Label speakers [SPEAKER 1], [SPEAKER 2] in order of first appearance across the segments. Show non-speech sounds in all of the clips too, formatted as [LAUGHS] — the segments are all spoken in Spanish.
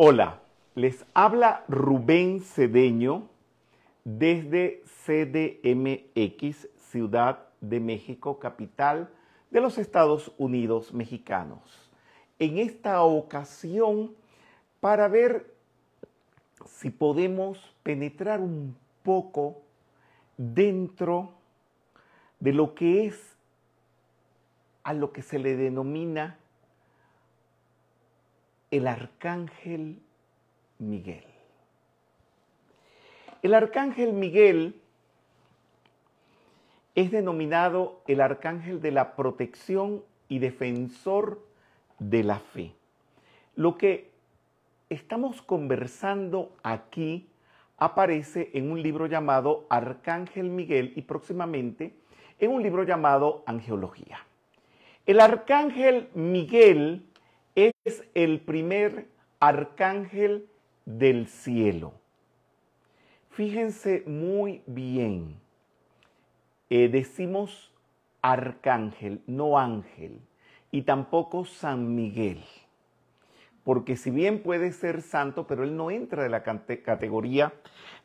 [SPEAKER 1] Hola, les habla Rubén Cedeño desde CDMX, Ciudad de México, capital de los Estados Unidos mexicanos. En esta ocasión, para ver si podemos penetrar un poco dentro de lo que es a lo que se le denomina el arcángel Miguel. El arcángel Miguel es denominado el arcángel de la protección y defensor de la fe. Lo que estamos conversando aquí aparece en un libro llamado Arcángel Miguel y próximamente en un libro llamado Angeología. El arcángel Miguel es el primer arcángel del cielo. Fíjense muy bien, eh, decimos arcángel, no ángel, y tampoco San Miguel, porque si bien puede ser santo, pero él no entra de la categoría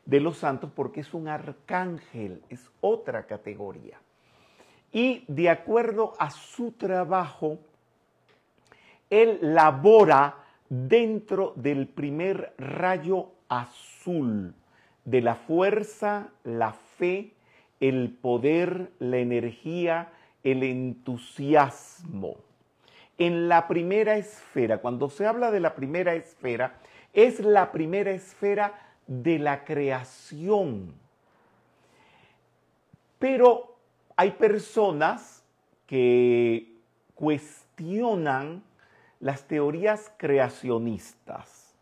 [SPEAKER 1] de los santos porque es un arcángel, es otra categoría. Y de acuerdo a su trabajo, él labora dentro del primer rayo azul de la fuerza, la fe, el poder, la energía, el entusiasmo. En la primera esfera, cuando se habla de la primera esfera, es la primera esfera de la creación. Pero hay personas que cuestionan las teorías creacionistas.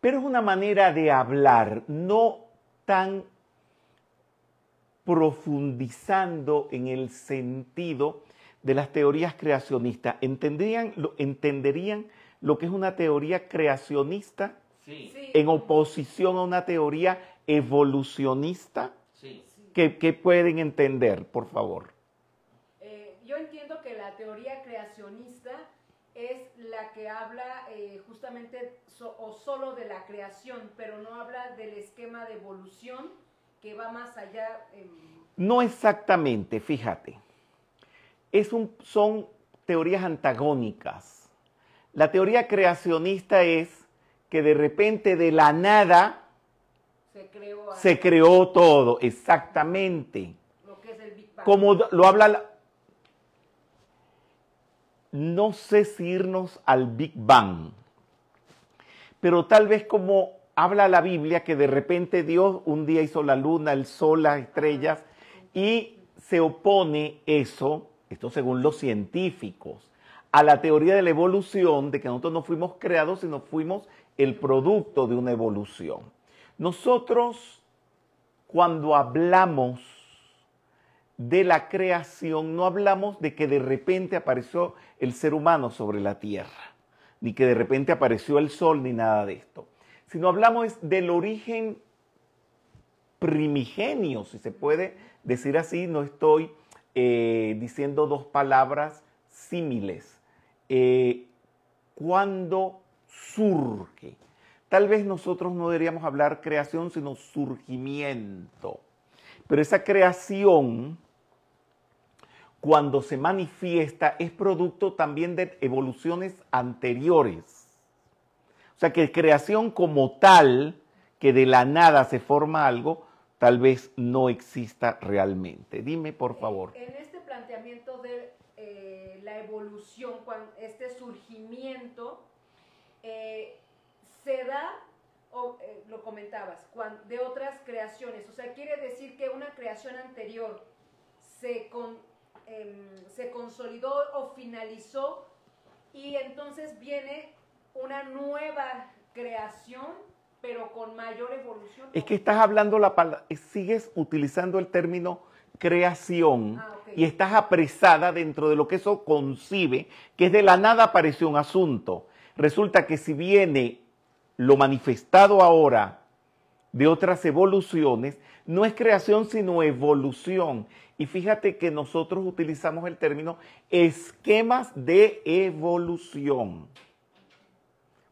[SPEAKER 1] Pero es una manera de hablar, no tan profundizando en el sentido de las teorías creacionistas. ¿Entenderían lo, entenderían lo que es una teoría creacionista sí. en oposición a una teoría evolucionista? Sí. ¿Qué, ¿Qué, pueden entender, por favor?
[SPEAKER 2] Eh, yo entiendo que la teoría creacionista es la que habla eh, justamente so, o solo de la creación, pero no habla del esquema de evolución que va más allá. Eh.
[SPEAKER 1] No exactamente, fíjate. Es un, son teorías antagónicas. La teoría creacionista es que de repente de la nada
[SPEAKER 2] se creó,
[SPEAKER 1] se creó todo, exactamente.
[SPEAKER 2] Lo que es el Big Bang.
[SPEAKER 1] Como lo habla la, no sé si irnos al Big Bang, pero tal vez como habla la Biblia que de repente Dios un día hizo la luna, el sol, las estrellas, y se opone eso, esto según los científicos, a la teoría de la evolución, de que nosotros no fuimos creados, sino fuimos el producto de una evolución. Nosotros, cuando hablamos de la creación, no hablamos de que de repente apareció el ser humano sobre la tierra, ni que de repente apareció el sol, ni nada de esto, sino hablamos del origen primigenio, si se puede decir así, no estoy eh, diciendo dos palabras símiles. Eh, cuando surge, tal vez nosotros no deberíamos hablar creación, sino surgimiento. Pero esa creación cuando se manifiesta es producto también de evoluciones anteriores. O sea que creación como tal, que de la nada se forma algo, tal vez no exista realmente. Dime, por favor.
[SPEAKER 2] En este planteamiento de eh, la evolución, este surgimiento, eh, se da, o, eh, lo comentabas, de otras creaciones. O sea, quiere decir que una creación anterior se... Con, eh, se consolidó o finalizó y entonces viene una nueva creación, pero con mayor evolución.
[SPEAKER 1] Es que estás hablando la palabra, sigues utilizando el término creación ah, okay. y estás apresada dentro de lo que eso concibe, que es de la nada apareció un asunto. Resulta que si viene lo manifestado ahora de otras evoluciones, no es creación sino evolución. Y fíjate que nosotros utilizamos el término esquemas de evolución.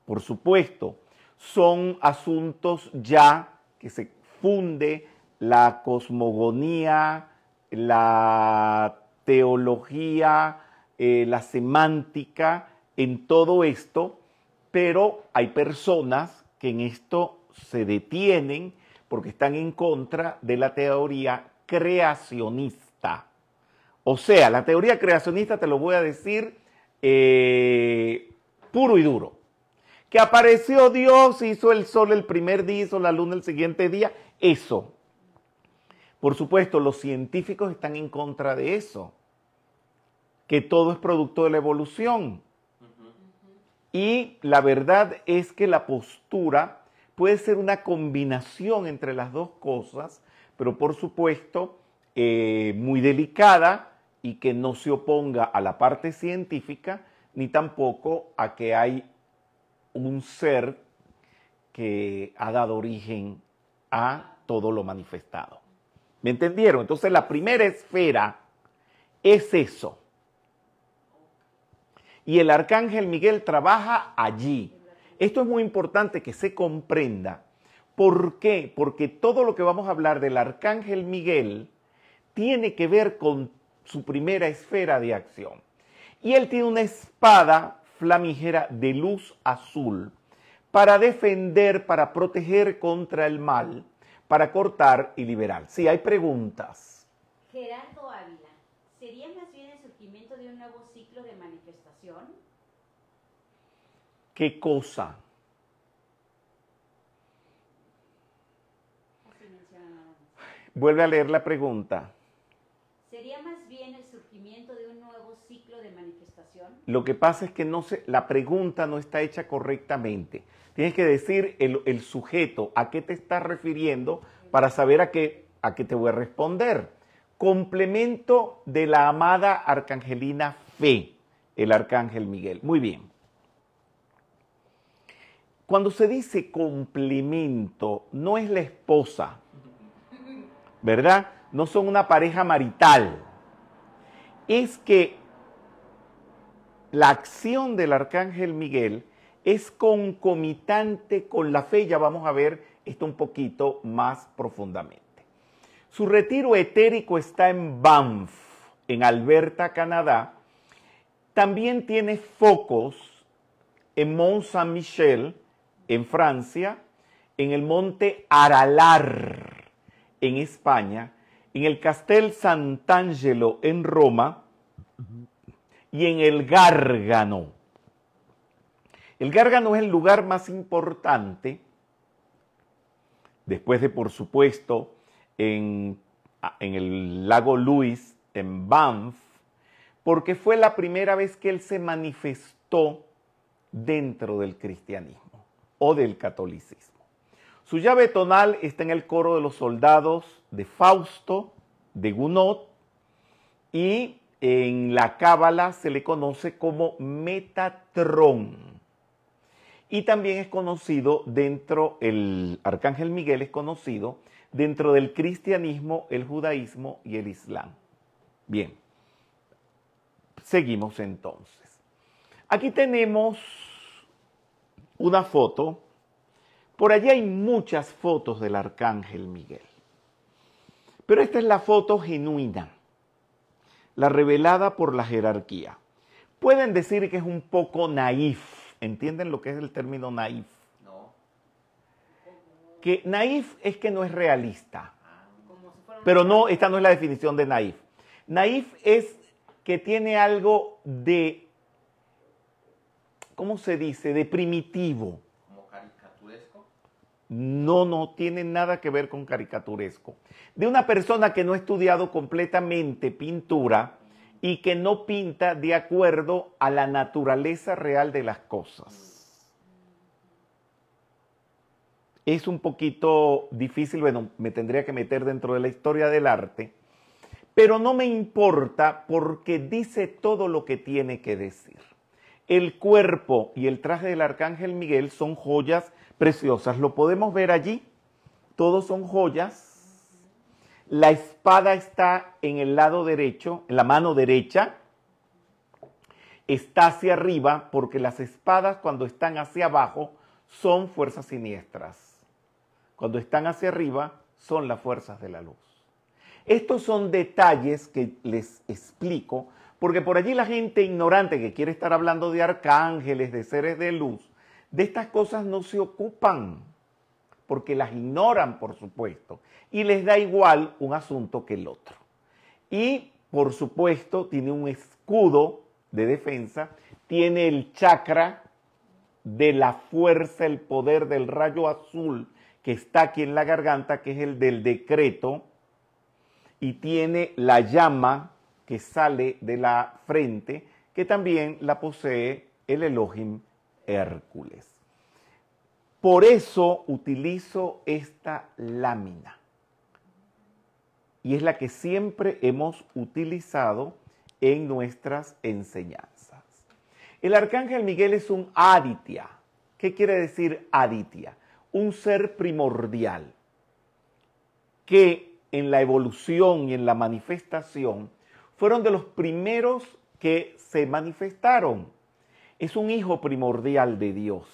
[SPEAKER 1] Por supuesto, son asuntos ya que se funde la cosmogonía, la teología, eh, la semántica, en todo esto, pero hay personas que en esto se detienen porque están en contra de la teoría creacionista. O sea, la teoría creacionista te lo voy a decir eh, puro y duro. Que apareció Dios, hizo el sol el primer día, hizo la luna el siguiente día, eso. Por supuesto, los científicos están en contra de eso, que todo es producto de la evolución. Y la verdad es que la postura puede ser una combinación entre las dos cosas, pero por supuesto eh, muy delicada y que no se oponga a la parte científica ni tampoco a que hay un ser que ha dado origen a todo lo manifestado. ¿Me entendieron? Entonces la primera esfera es eso. Y el arcángel Miguel trabaja allí. Esto es muy importante que se comprenda. ¿Por qué? Porque todo lo que vamos a hablar del arcángel Miguel tiene que ver con su primera esfera de acción. Y él tiene una espada flamígera de luz azul para defender, para proteger contra el mal, para cortar y liberar. Sí, hay preguntas.
[SPEAKER 3] Gerardo Ávila, ¿sería más bien el surgimiento de un nuevo ciclo de manifestación?
[SPEAKER 1] ¿Qué cosa? Vuelve a leer la pregunta.
[SPEAKER 3] ¿Sería más bien el surgimiento de un nuevo ciclo de manifestación?
[SPEAKER 1] Lo que pasa es que no se, la pregunta no está hecha correctamente. Tienes que decir el, el sujeto, a qué te estás refiriendo para saber a qué, a qué te voy a responder. Complemento de la amada arcangelina Fe, el arcángel Miguel. Muy bien. Cuando se dice complemento, no es la esposa, ¿verdad? No son una pareja marital. Es que la acción del arcángel Miguel es concomitante con la fe. Ya vamos a ver esto un poquito más profundamente. Su retiro etérico está en Banff, en Alberta, Canadá. También tiene focos en Mont Saint-Michel, en Francia, en el monte Aralar, en España, en el Castel Sant'Angelo, en Roma, y en el Gárgano. El Gárgano es el lugar más importante, después de, por supuesto, en, en el lago Luis, en Banff, porque fue la primera vez que él se manifestó dentro del cristianismo o del catolicismo. Su llave tonal está en el coro de los soldados de Fausto, de Gounod, y en la cábala se le conoce como Metatrón. Y también es conocido dentro, el arcángel Miguel es conocido dentro del cristianismo, el judaísmo y el islam. Bien, seguimos entonces. Aquí tenemos una foto. Por allí hay muchas fotos del arcángel Miguel. Pero esta es la foto genuina, la revelada por la jerarquía. Pueden decir que es un poco naif. ¿Entienden lo que es el término naif?
[SPEAKER 4] No.
[SPEAKER 1] Que naif es que no es realista.
[SPEAKER 2] Una-
[SPEAKER 1] Pero no, esta no es la definición de naif. Naif es que tiene algo de, ¿cómo se dice? De primitivo.
[SPEAKER 4] Como caricaturesco.
[SPEAKER 1] No, no tiene nada que ver con caricaturesco. De una persona que no ha estudiado completamente pintura y que no pinta de acuerdo a la naturaleza real de las cosas. Es un poquito difícil, bueno, me tendría que meter dentro de la historia del arte, pero no me importa porque dice todo lo que tiene que decir. El cuerpo y el traje del arcángel Miguel son joyas preciosas. Lo podemos ver allí. Todos son joyas. La espada está en el lado derecho, en la mano derecha. Está hacia arriba porque las espadas cuando están hacia abajo son fuerzas siniestras. Cuando están hacia arriba, son las fuerzas de la luz. Estos son detalles que les explico, porque por allí la gente ignorante que quiere estar hablando de arcángeles, de seres de luz, de estas cosas no se ocupan, porque las ignoran, por supuesto, y les da igual un asunto que el otro. Y, por supuesto, tiene un escudo de defensa, tiene el chakra de la fuerza, el poder del rayo azul que está aquí en la garganta, que es el del decreto, y tiene la llama que sale de la frente, que también la posee el Elohim Hércules. Por eso utilizo esta lámina. Y es la que siempre hemos utilizado en nuestras enseñanzas. El arcángel Miguel es un aditya. ¿Qué quiere decir aditya? Un ser primordial que en la evolución y en la manifestación fueron de los primeros que se manifestaron. Es un hijo primordial de Dios.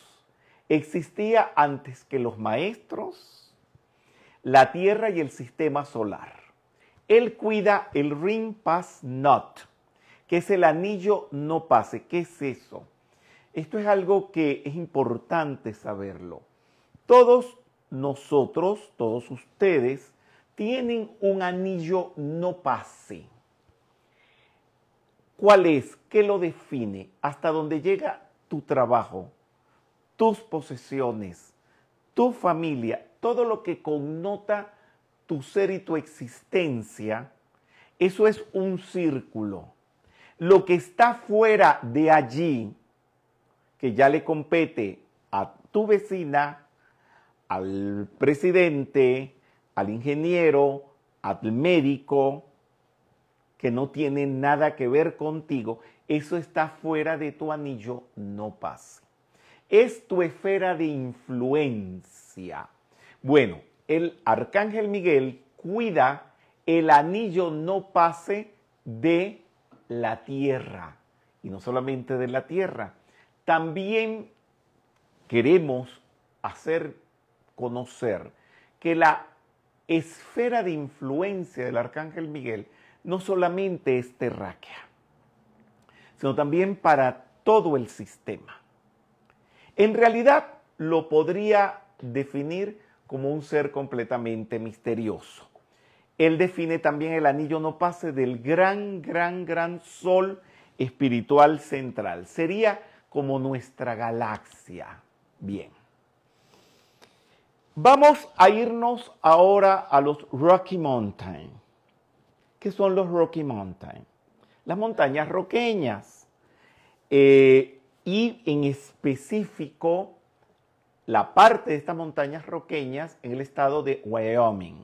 [SPEAKER 1] Existía antes que los maestros, la Tierra y el sistema solar. Él cuida el ring pass not, que es el anillo no pase. ¿Qué es eso? Esto es algo que es importante saberlo. Todos nosotros, todos ustedes, tienen un anillo no pase. ¿Cuál es? ¿Qué lo define? ¿Hasta dónde llega tu trabajo, tus posesiones, tu familia, todo lo que connota tu ser y tu existencia? Eso es un círculo. Lo que está fuera de allí, que ya le compete a tu vecina, al presidente, al ingeniero, al médico, que no tiene nada que ver contigo, eso está fuera de tu anillo, no pase. Es tu esfera de influencia. Bueno, el arcángel Miguel cuida el anillo no pase de la tierra. Y no solamente de la tierra, también queremos hacer conocer que la esfera de influencia del arcángel Miguel no solamente es terráquea, sino también para todo el sistema. En realidad lo podría definir como un ser completamente misterioso. Él define también el anillo no pase del gran, gran, gran sol espiritual central. Sería como nuestra galaxia. Bien. Vamos a irnos ahora a los Rocky Mountains. ¿Qué son los Rocky Mountains? Las montañas roqueñas. Eh, y en específico, la parte de estas montañas roqueñas en el estado de Wyoming.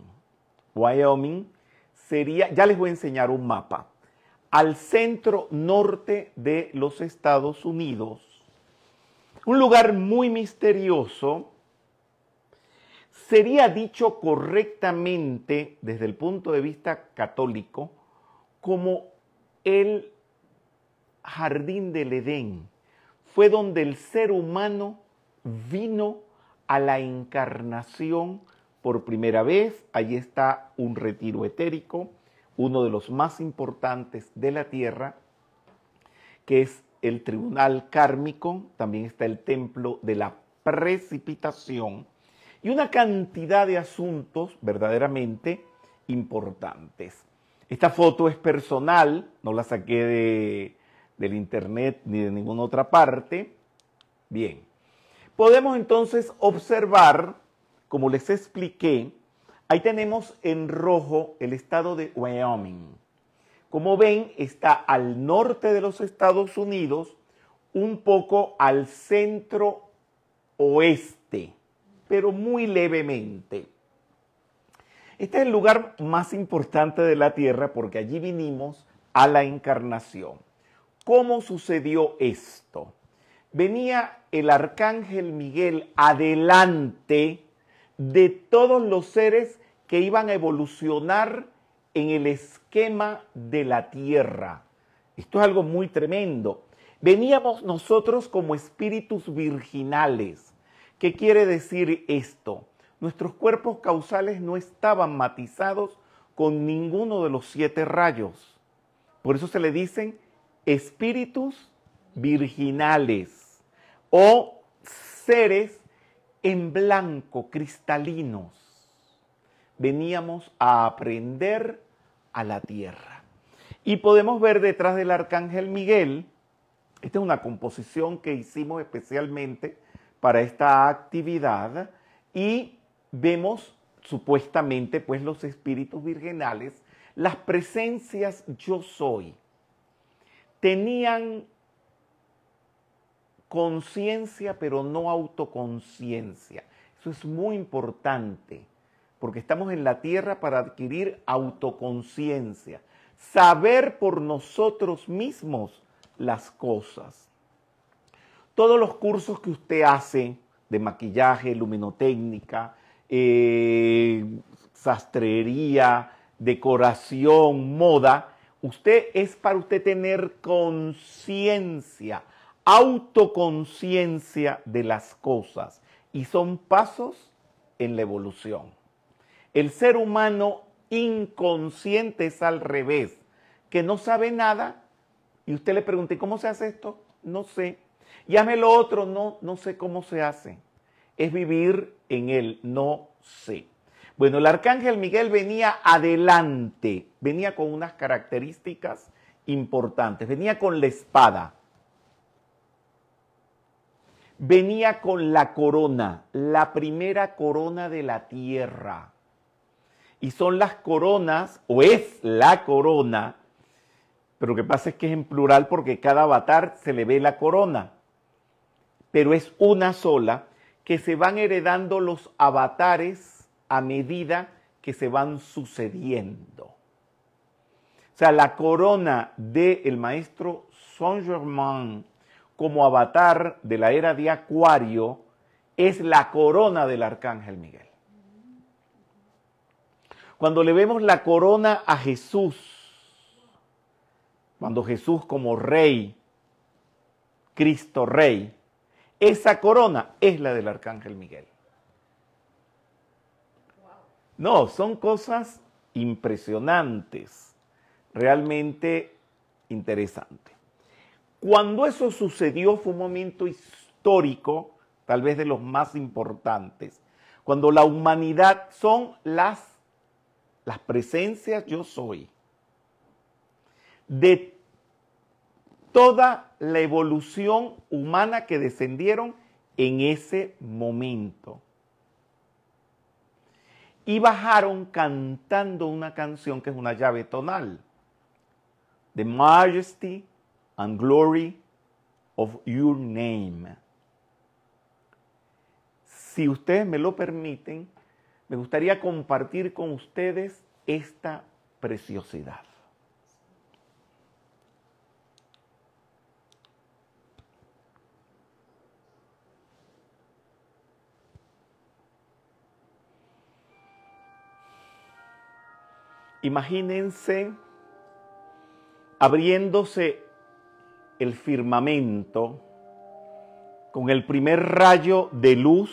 [SPEAKER 1] Wyoming sería, ya les voy a enseñar un mapa, al centro norte de los Estados Unidos. Un lugar muy misterioso sería dicho correctamente desde el punto de vista católico como el jardín del Edén. Fue donde el ser humano vino a la encarnación por primera vez. Allí está un retiro etérico, uno de los más importantes de la tierra, que es el tribunal kármico. También está el templo de la precipitación y una cantidad de asuntos verdaderamente importantes. Esta foto es personal, no la saqué de, del internet ni de ninguna otra parte. Bien, podemos entonces observar, como les expliqué, ahí tenemos en rojo el estado de Wyoming. Como ven, está al norte de los Estados Unidos, un poco al centro oeste pero muy levemente. Este es el lugar más importante de la Tierra porque allí vinimos a la encarnación. ¿Cómo sucedió esto? Venía el arcángel Miguel adelante de todos los seres que iban a evolucionar en el esquema de la Tierra. Esto es algo muy tremendo. Veníamos nosotros como espíritus virginales ¿Qué quiere decir esto? Nuestros cuerpos causales no estaban matizados con ninguno de los siete rayos. Por eso se le dicen espíritus virginales o seres en blanco, cristalinos. Veníamos a aprender a la tierra. Y podemos ver detrás del arcángel Miguel, esta es una composición que hicimos especialmente para esta actividad y vemos supuestamente pues los espíritus virginales, las presencias yo soy, tenían conciencia pero no autoconciencia. Eso es muy importante porque estamos en la tierra para adquirir autoconciencia, saber por nosotros mismos las cosas. Todos los cursos que usted hace de maquillaje, luminotécnica, eh, sastrería, decoración, moda, usted es para usted tener conciencia, autoconciencia de las cosas y son pasos en la evolución. El ser humano inconsciente es al revés, que no sabe nada y usted le pregunta, ¿cómo se hace esto? No sé. Y hazme lo otro, no, no sé cómo se hace. Es vivir en él, no sé. Bueno, el arcángel Miguel venía adelante, venía con unas características importantes, venía con la espada, venía con la corona, la primera corona de la tierra. Y son las coronas, o es la corona, pero lo que pasa es que es en plural porque cada avatar se le ve la corona, pero es una sola que se van heredando los avatares a medida que se van sucediendo. O sea, la corona del maestro Saint Germain como avatar de la era de Acuario es la corona del arcángel Miguel. Cuando le vemos la corona a Jesús, cuando Jesús como rey, Cristo rey, esa corona es la del arcángel Miguel. No, son cosas impresionantes, realmente interesantes. Cuando eso sucedió fue un momento histórico, tal vez de los más importantes, cuando la humanidad son las, las presencias yo soy de toda la evolución humana que descendieron en ese momento. Y bajaron cantando una canción que es una llave tonal. The majesty and glory of your name. Si ustedes me lo permiten, me gustaría compartir con ustedes esta preciosidad. Imagínense abriéndose el firmamento con el primer rayo de luz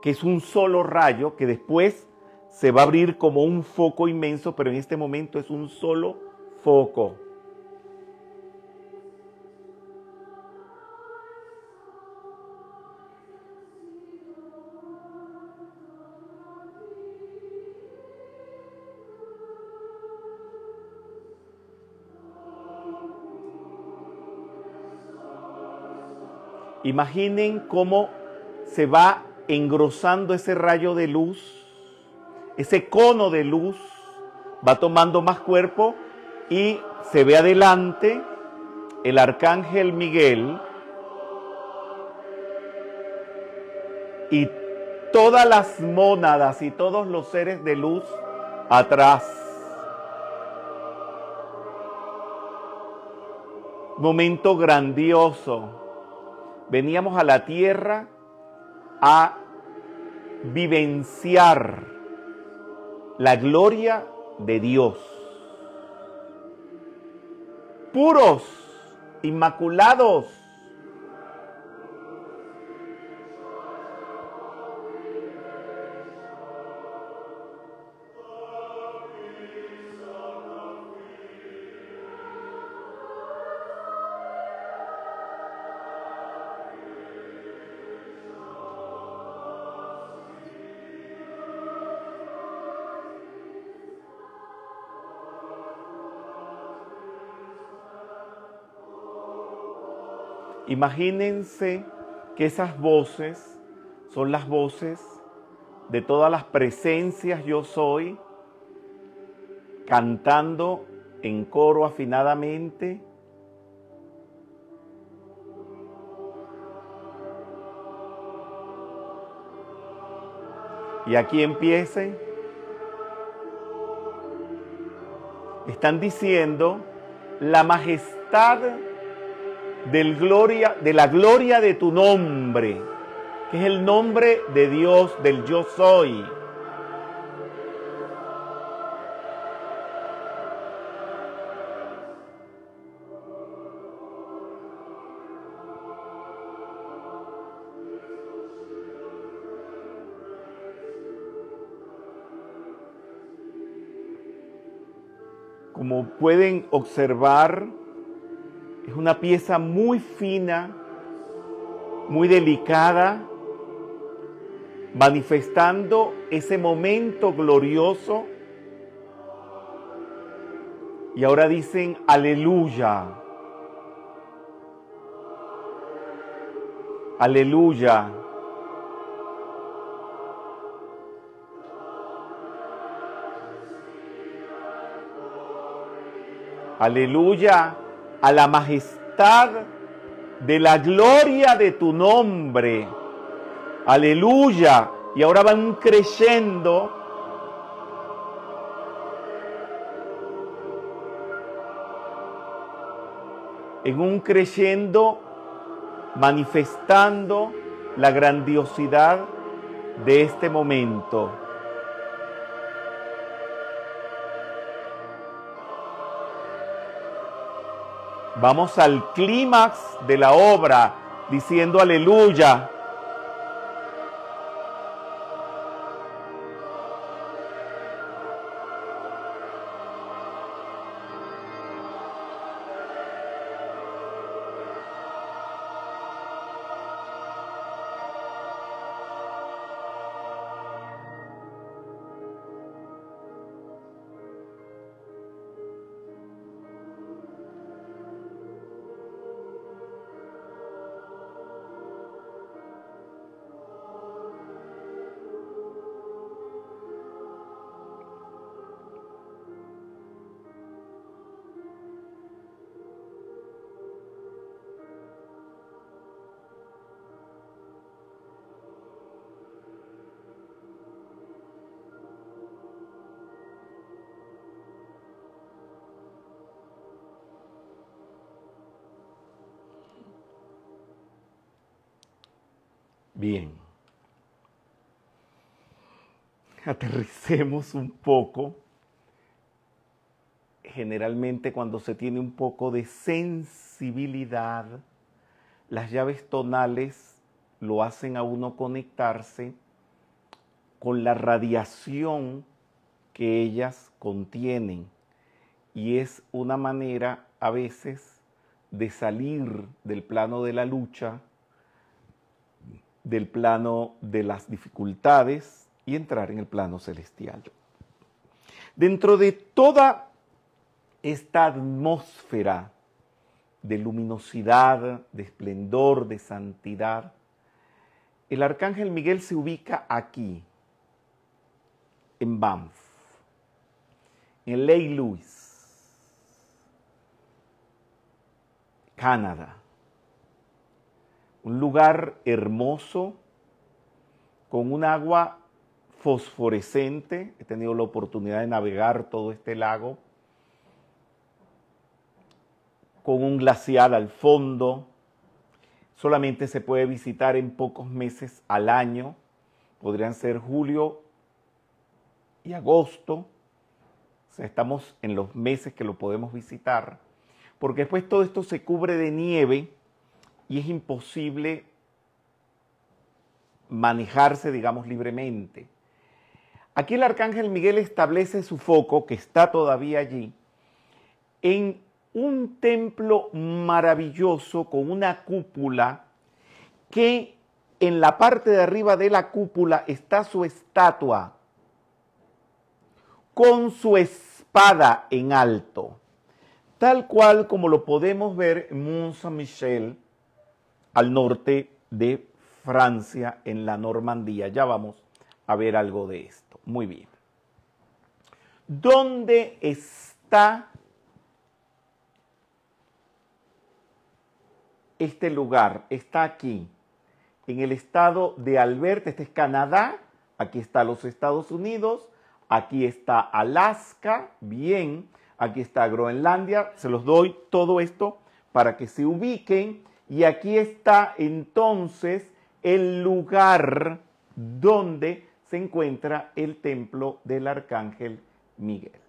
[SPEAKER 1] que es un solo rayo que después se va a abrir como un foco inmenso, pero en este momento es un solo foco. Imaginen cómo se va engrosando ese rayo de luz, ese cono de luz, va tomando más cuerpo y se ve adelante el arcángel Miguel y todas las mónadas y todos los seres de luz atrás. Momento grandioso veníamos a la tierra a vivenciar la gloria de Dios. Puros inmaculados. Imagínense que esas voces son las voces de todas las presencias yo soy, cantando en coro afinadamente. Y aquí empiecen. Están diciendo la majestad del gloria, de la gloria de tu nombre, que es el nombre de Dios, del yo soy. Como pueden observar, es una pieza muy fina, muy delicada, manifestando ese momento glorioso. Y ahora dicen aleluya. Aleluya. Aleluya a la majestad de la gloria de tu nombre. Aleluya. Y ahora van creyendo. En un creyendo manifestando la grandiosidad de este momento. Vamos al clímax de la obra diciendo aleluya. Bien. Aterricemos un poco. Generalmente cuando se tiene un poco de sensibilidad, las llaves tonales lo hacen a uno conectarse con la radiación que ellas contienen. Y es una manera a veces de salir del plano de la lucha del plano de las dificultades y entrar en el plano celestial. Dentro de toda esta atmósfera de luminosidad, de esplendor, de santidad, el arcángel Miguel se ubica aquí, en Banff, en Lake Louise, Canadá un lugar hermoso, con un agua fosforescente. He tenido la oportunidad de navegar todo este lago, con un glaciar al fondo. Solamente se puede visitar en pocos meses al año. Podrían ser julio y agosto. O sea, estamos en los meses que lo podemos visitar porque después todo esto se cubre de nieve y es imposible manejarse, digamos, libremente. Aquí el arcángel Miguel establece su foco, que está todavía allí, en un templo maravilloso con una cúpula que en la parte de arriba de la cúpula está su estatua con su espada en alto, tal cual como lo podemos ver en Mont Saint-Michel al norte de Francia, en la Normandía. Ya vamos a ver algo de esto. Muy bien. ¿Dónde está este lugar? Está aquí, en el estado de Alberta. Este es Canadá. Aquí está los Estados Unidos. Aquí está Alaska. Bien. Aquí está Groenlandia. Se los doy todo esto para que se ubiquen. Y aquí está entonces el lugar donde se encuentra el templo del arcángel Miguel,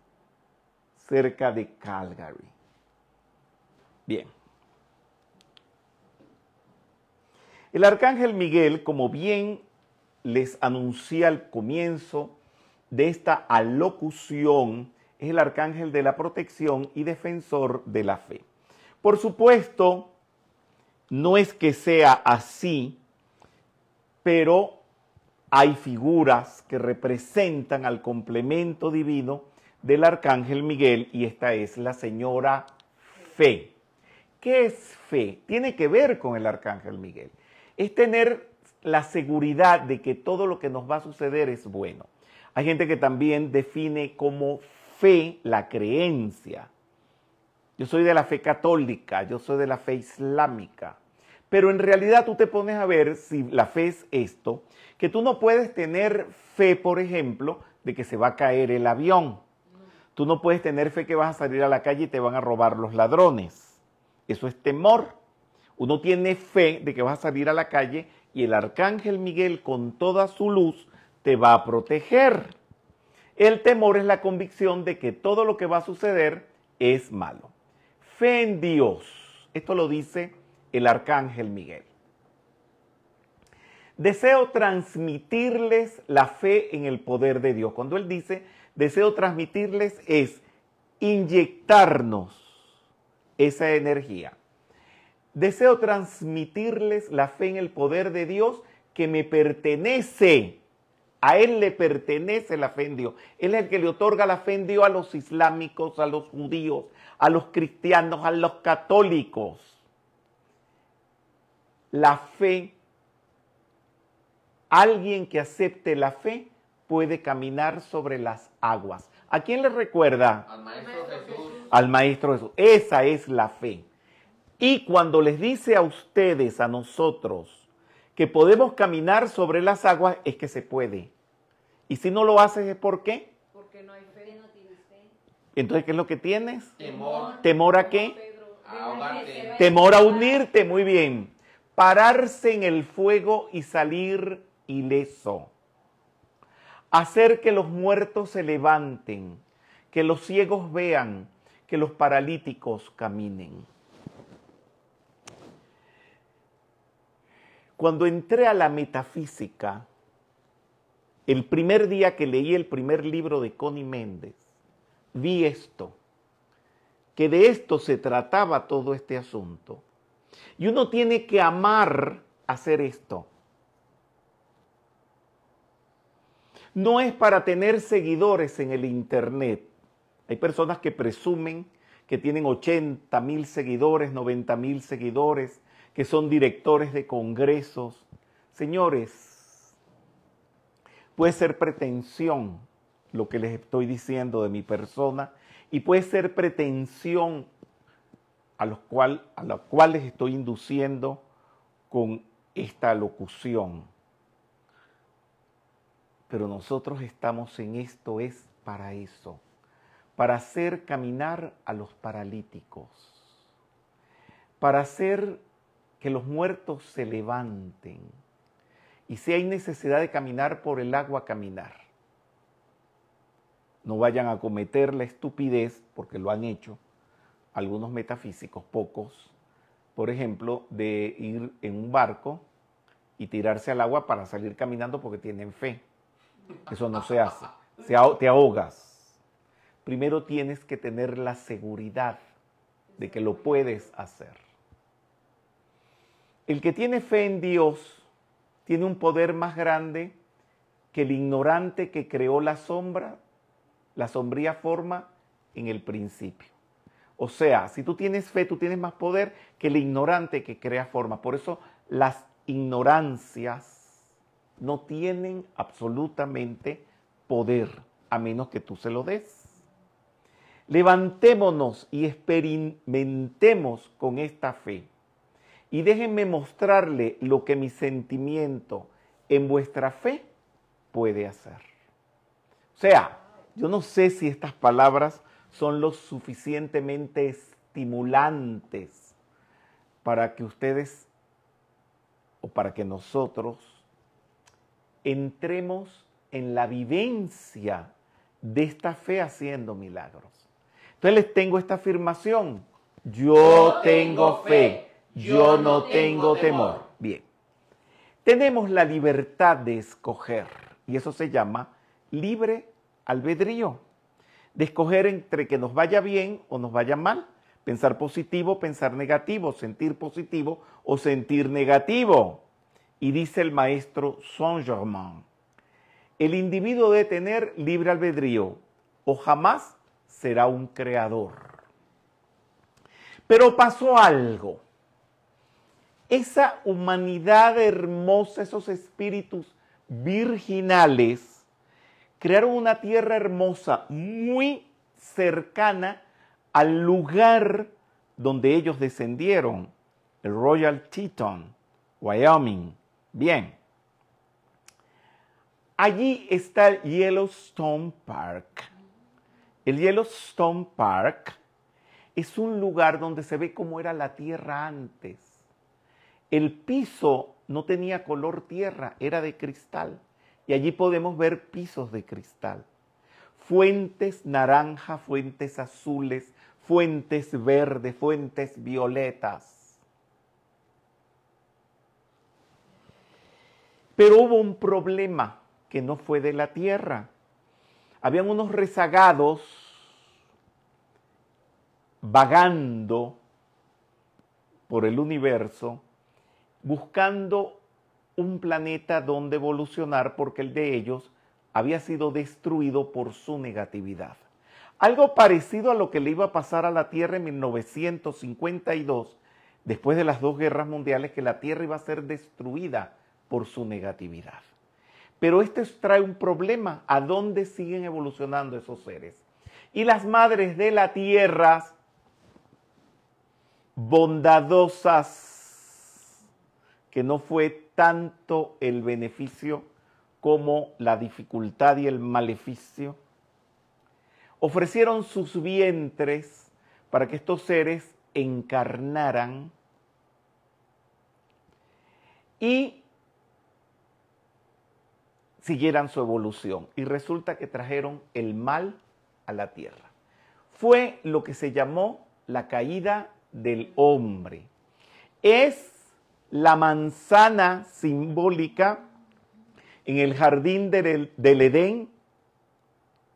[SPEAKER 1] cerca de Calgary. Bien. El arcángel Miguel, como bien les anuncié al comienzo de esta alocución, es el arcángel de la protección y defensor de la fe. Por supuesto, no es que sea así, pero hay figuras que representan al complemento divino del arcángel Miguel y esta es la señora fe. ¿Qué es fe? Tiene que ver con el arcángel Miguel. Es tener la seguridad de que todo lo que nos va a suceder es bueno. Hay gente que también define como fe la creencia. Yo soy de la fe católica, yo soy de la fe islámica. Pero en realidad tú te pones a ver si la fe es esto, que tú no puedes tener fe, por ejemplo, de que se va a caer el avión. Tú no puedes tener fe que vas a salir a la calle y te van a robar los ladrones. Eso es temor. Uno tiene fe de que vas a salir a la calle y el arcángel Miguel con toda su luz te va a proteger. El temor es la convicción de que todo lo que va a suceder es malo. Fe en Dios. Esto lo dice el arcángel Miguel. Deseo transmitirles la fe en el poder de Dios. Cuando él dice, deseo transmitirles es inyectarnos esa energía. Deseo transmitirles la fe en el poder de Dios que me pertenece. A Él le pertenece la fe en Dios. Él es el que le otorga la fe en Dios a los islámicos, a los judíos, a los cristianos, a los católicos. La fe, alguien que acepte la fe puede caminar sobre las aguas. ¿A quién le recuerda?
[SPEAKER 4] Al Maestro Jesús.
[SPEAKER 1] Al Maestro Jesús. Esa es la fe. Y cuando les dice a ustedes, a nosotros, que podemos caminar sobre las aguas, es que se puede. Y si no lo haces, ¿es por qué?
[SPEAKER 2] Porque no hay fe.
[SPEAKER 3] no tienes fe.
[SPEAKER 1] Entonces, ¿qué es lo que tienes?
[SPEAKER 4] Temor.
[SPEAKER 1] ¿Temor a qué?
[SPEAKER 2] Pedro,
[SPEAKER 4] A ahogarte.
[SPEAKER 1] Temor a unirte, muy bien. Pararse en el fuego y salir ileso. Hacer que los muertos se levanten, que los ciegos vean, que los paralíticos caminen. Cuando entré a la metafísica, el primer día que leí el primer libro de Connie Méndez, vi esto, que de esto se trataba todo este asunto. Y uno tiene que amar hacer esto. No es para tener seguidores en el Internet. Hay personas que presumen que tienen 80 mil seguidores, 90 mil seguidores, que son directores de congresos. Señores, puede ser pretensión lo que les estoy diciendo de mi persona y puede ser pretensión a los cual, a la cual les estoy induciendo con esta locución. Pero nosotros estamos en esto, es para eso, para hacer caminar a los paralíticos, para hacer que los muertos se levanten. Y si hay necesidad de caminar por el agua, caminar. No vayan a cometer la estupidez, porque lo han hecho, algunos metafísicos, pocos, por ejemplo, de ir en un barco y tirarse al agua para salir caminando porque tienen fe. Eso no se hace. te ahogas. Primero tienes que tener la seguridad de que lo puedes hacer. El que tiene fe en Dios tiene un poder más grande que el ignorante que creó la sombra, la sombría forma en el principio. O sea, si tú tienes fe, tú tienes más poder que el ignorante que crea forma. Por eso las ignorancias no tienen absolutamente poder a menos que tú se lo des. Levantémonos y experimentemos con esta fe. Y déjenme mostrarle lo que mi sentimiento en vuestra fe puede hacer. O sea, yo no sé si estas palabras son lo suficientemente estimulantes para que ustedes o para que nosotros entremos en la vivencia de esta fe haciendo milagros. Entonces les tengo esta afirmación. Yo tengo fe, yo no tengo temor. Bien. Tenemos la libertad de escoger y eso se llama libre albedrío. De escoger entre que nos vaya bien o nos vaya mal. Pensar positivo, pensar negativo, sentir positivo o sentir negativo. Y dice el maestro Saint-Germain, el individuo debe tener libre albedrío o jamás será un creador. Pero pasó algo. Esa humanidad hermosa, esos espíritus virginales, crearon una tierra hermosa muy cercana al lugar donde ellos descendieron, el Royal Teton, Wyoming. Bien. Allí está el Yellowstone Park. El Yellowstone Park es un lugar donde se ve cómo era la tierra antes. El piso no tenía color tierra, era de cristal. Y allí podemos ver pisos de cristal. Fuentes naranja, fuentes azules, fuentes verdes, fuentes violetas. Pero hubo un problema que no fue de la tierra. Habían unos rezagados vagando por el universo buscando un planeta donde evolucionar porque el de ellos había sido destruido por su negatividad. Algo parecido a lo que le iba a pasar a la Tierra en 1952, después de las dos guerras mundiales, que la Tierra iba a ser destruida por su negatividad. Pero esto trae un problema, ¿a dónde siguen evolucionando esos seres? Y las madres de la Tierra, bondadosas, que no fue tanto el beneficio como la dificultad y el maleficio. Ofrecieron sus vientres para que estos seres encarnaran y siguieran su evolución. Y resulta que trajeron el mal a la tierra. Fue lo que se llamó la caída del hombre. Es la manzana simbólica en el jardín del, Edén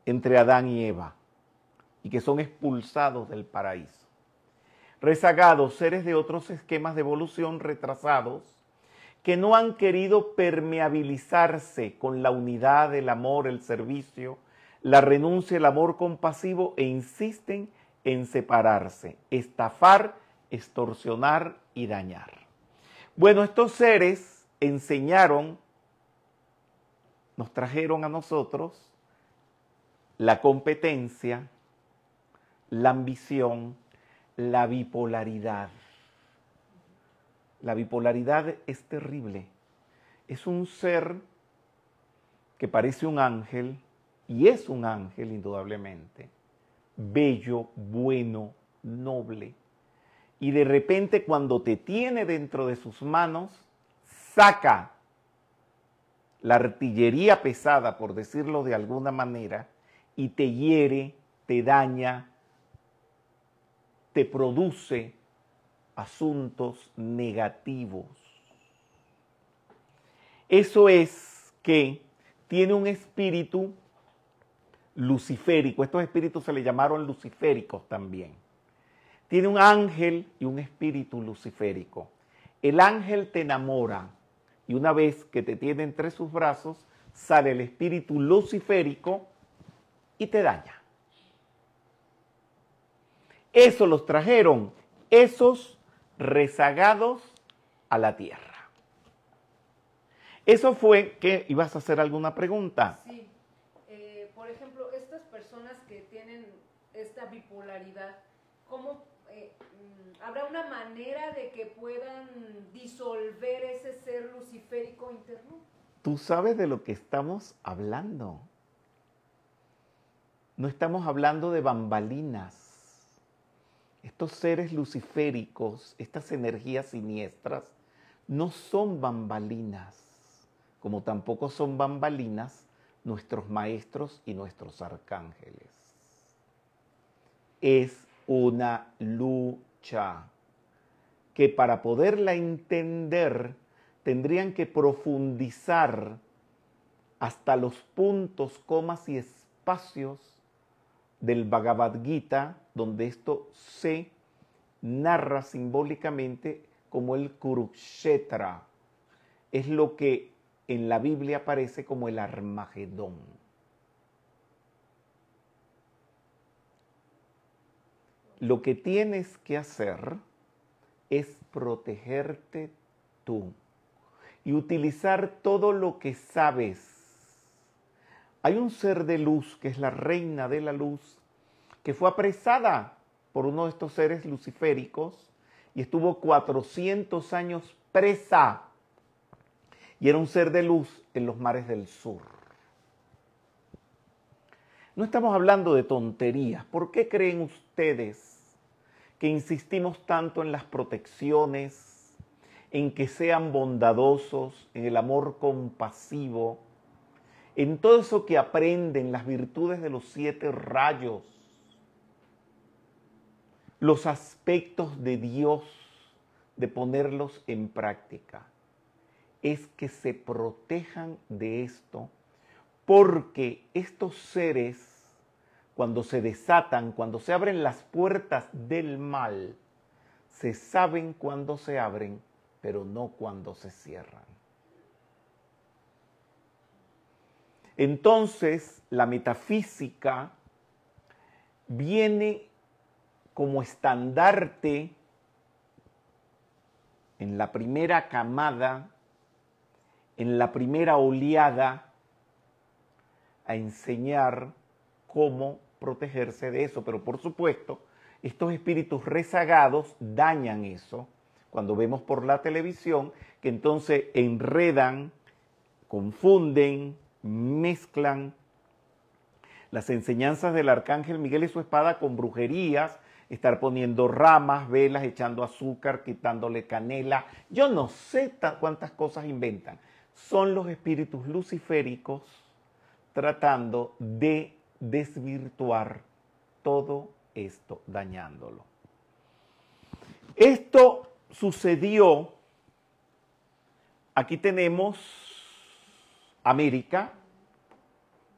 [SPEAKER 1] entre Adán y Eva y que son expulsados del paraíso. Rezagados, seres de otros esquemas de evolución retrasados, que no han querido permeabilizarse con la unidad, el amor, el servicio, la renuncia, el amor compasivo e insisten en separarse, estafar, extorsionar y dañar. Bueno, estos seres enseñaron, nos trajeron a nosotros la competencia, la ambición, la bipolaridad. La bipolaridad es terrible. Es un ser que parece un ángel y es un ángel indudablemente, bello, bueno, noble y de repente cuando te tiene dentro de sus manos, saca la artillería pesada, por decirlo de alguna manera, y te hiere, te daña, te produce asuntos negativos. Eso es que tiene un espíritu luciférico. Estos espíritus se le llamaron luciféricos también. Tiene un ángel y un espíritu luciférico. El ángel te enamora y una vez que te tiene entre sus brazos, sale el espíritu luciférico y te daña. Eso los trajeron esos rezagados a la tierra. Eso fue que ibas a hacer alguna pregunta.
[SPEAKER 2] Sí. Eh, por ejemplo, estas personas que tienen esta bipolaridad, ¿cómo habrá una manera de que puedan disolver ese ser luciférico interno?
[SPEAKER 1] Tú sabes de lo que estamos hablando. No estamos hablando de bambalinas. Estos seres luciféricos, estas energías siniestras, no son bambalinas, como tampoco son bambalinas nuestros maestros y nuestros arcángeles. Es una que para poderla entender tendrían que profundizar hasta los puntos, comas y espacios del Bhagavad Gita, donde esto se narra simbólicamente como el Kurukshetra. Es lo que en la Biblia aparece como el Armagedón. Lo que tienes que hacer es protegerte tú y utilizar todo lo que sabes. Hay un ser de luz que es la reina de la luz, que fue apresada por uno de estos seres luciféricos y estuvo 400 años presa. Y era un ser de luz en los mares del sur. No estamos hablando de tonterías. ¿Por qué creen ustedes que insistimos tanto en las protecciones, en que sean bondadosos, en el amor compasivo, en todo eso que aprenden, las virtudes de los siete rayos, los aspectos de Dios, de ponerlos en práctica, es que se protejan de esto, porque estos seres, cuando se desatan, cuando se abren las puertas del mal, se saben cuando se abren, pero no cuando se cierran. Entonces, la metafísica viene como estandarte en la primera camada, en la primera oleada, a enseñar cómo protegerse de eso. Pero por supuesto, estos espíritus rezagados dañan eso. Cuando vemos por la televisión, que entonces enredan, confunden, mezclan las enseñanzas del arcángel Miguel y su espada con brujerías, estar poniendo ramas, velas, echando azúcar, quitándole canela. Yo no sé cuántas cosas inventan. Son los espíritus luciféricos tratando de desvirtuar todo esto, dañándolo. Esto sucedió, aquí tenemos América,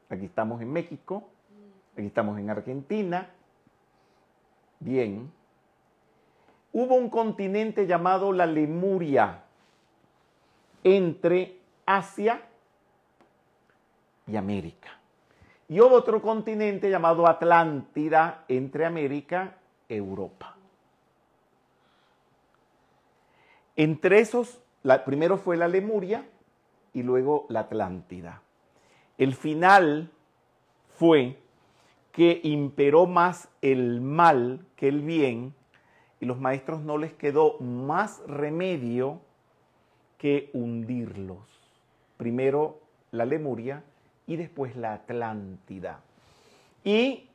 [SPEAKER 1] aquí estamos en México, aquí estamos en Argentina, Bien. Hubo un continente llamado la Lemuria entre Asia y América. Y otro continente llamado Atlántida entre América y Europa. Entre esos, primero fue la Lemuria y luego la Atlántida. El final fue que imperó más el mal que el bien y los maestros no les quedó más remedio que hundirlos. Primero la Lemuria y después la Atlántida. Y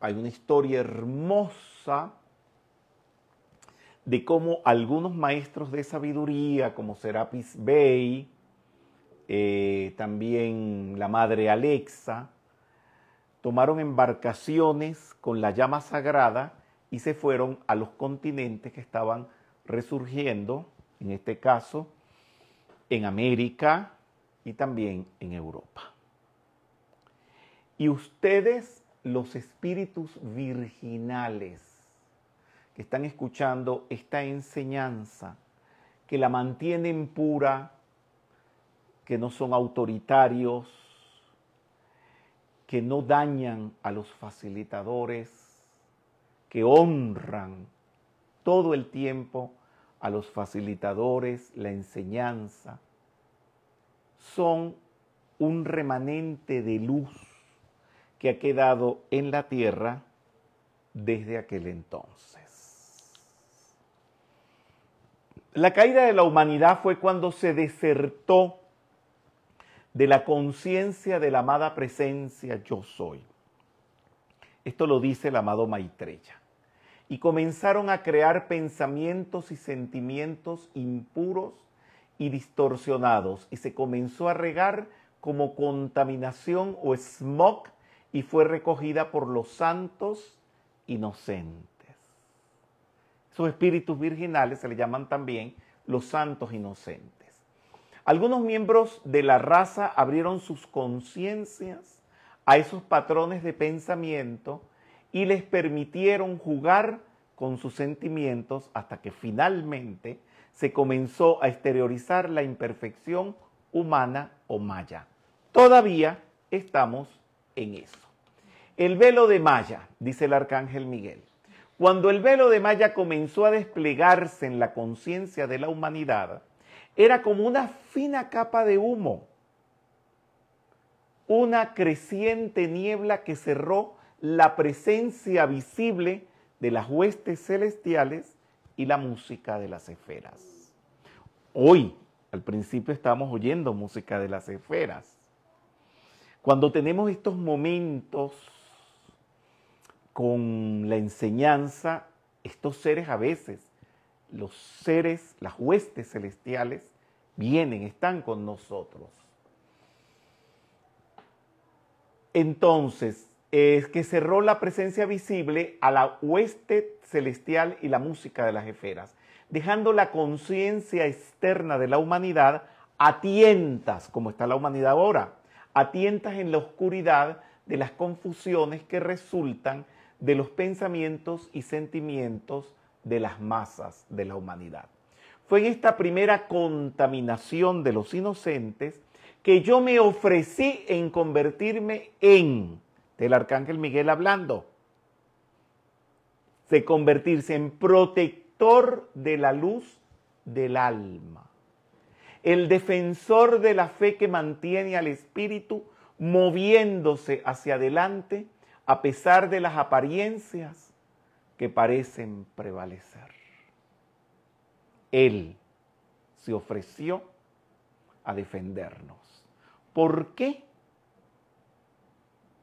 [SPEAKER 1] hay una historia hermosa de cómo algunos maestros de sabiduría, como Serapis Bey, eh, también la madre Alexa, tomaron embarcaciones con la llama sagrada y se fueron a los continentes que estaban resurgiendo, en este caso, en América y también en Europa. Y ustedes, los espíritus virginales, que están escuchando esta enseñanza, que la mantienen pura, que no son autoritarios, que no dañan a los facilitadores, que honran todo el tiempo a los facilitadores, la enseñanza, son un remanente de luz que ha quedado en la tierra desde aquel entonces. La caída de la humanidad fue cuando se desertó de la conciencia de la amada presencia yo soy. Esto lo dice el amado Maitreya. Y comenzaron a crear pensamientos y sentimientos impuros y distorsionados y se comenzó a regar como contaminación o smog y fue recogida por los santos inocentes. Esos espíritus virginales se le llaman también los santos inocentes. Algunos miembros de la raza abrieron sus conciencias a esos patrones de pensamiento y les permitieron jugar con sus sentimientos hasta que finalmente se comenzó a exteriorizar la imperfección humana o maya. Todavía estamos en eso. El velo de Maya, dice el arcángel Miguel, cuando el velo de Maya comenzó a desplegarse en la conciencia de la humanidad, era como una fina capa de humo, una creciente niebla que cerró la presencia visible de las huestes celestiales y la música de las esferas. Hoy, al principio estamos oyendo música de las esferas. Cuando tenemos estos momentos con la enseñanza, estos seres a veces, los seres, las huestes celestiales, vienen, están con nosotros. Entonces, es que cerró la presencia visible a la hueste celestial y la música de las esferas, dejando la conciencia externa de la humanidad a tientas, como está la humanidad ahora, a tientas en la oscuridad de las confusiones que resultan de los pensamientos y sentimientos de las masas de la humanidad. Fue en esta primera contaminación de los inocentes que yo me ofrecí en convertirme en, del arcángel Miguel hablando, de convertirse en protector de la luz del alma, el defensor de la fe que mantiene al espíritu moviéndose hacia adelante a pesar de las apariencias que parecen prevalecer. Él se ofreció a defendernos. ¿Por qué?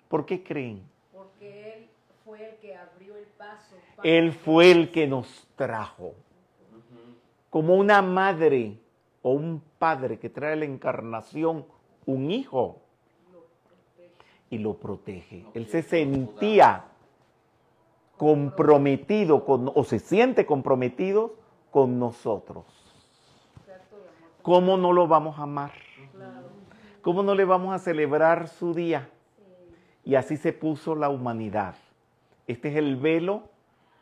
[SPEAKER 1] ¿Por qué creen?
[SPEAKER 2] Porque Él fue el que abrió el paso.
[SPEAKER 1] Él fue el que nos trajo. Como una madre o un padre que trae la encarnación, un hijo y lo protege. Él se sentía comprometido con, o se siente comprometido con nosotros. ¿Cómo no lo vamos a amar? ¿Cómo no le vamos a celebrar su día? Y así se puso la humanidad. Este es el velo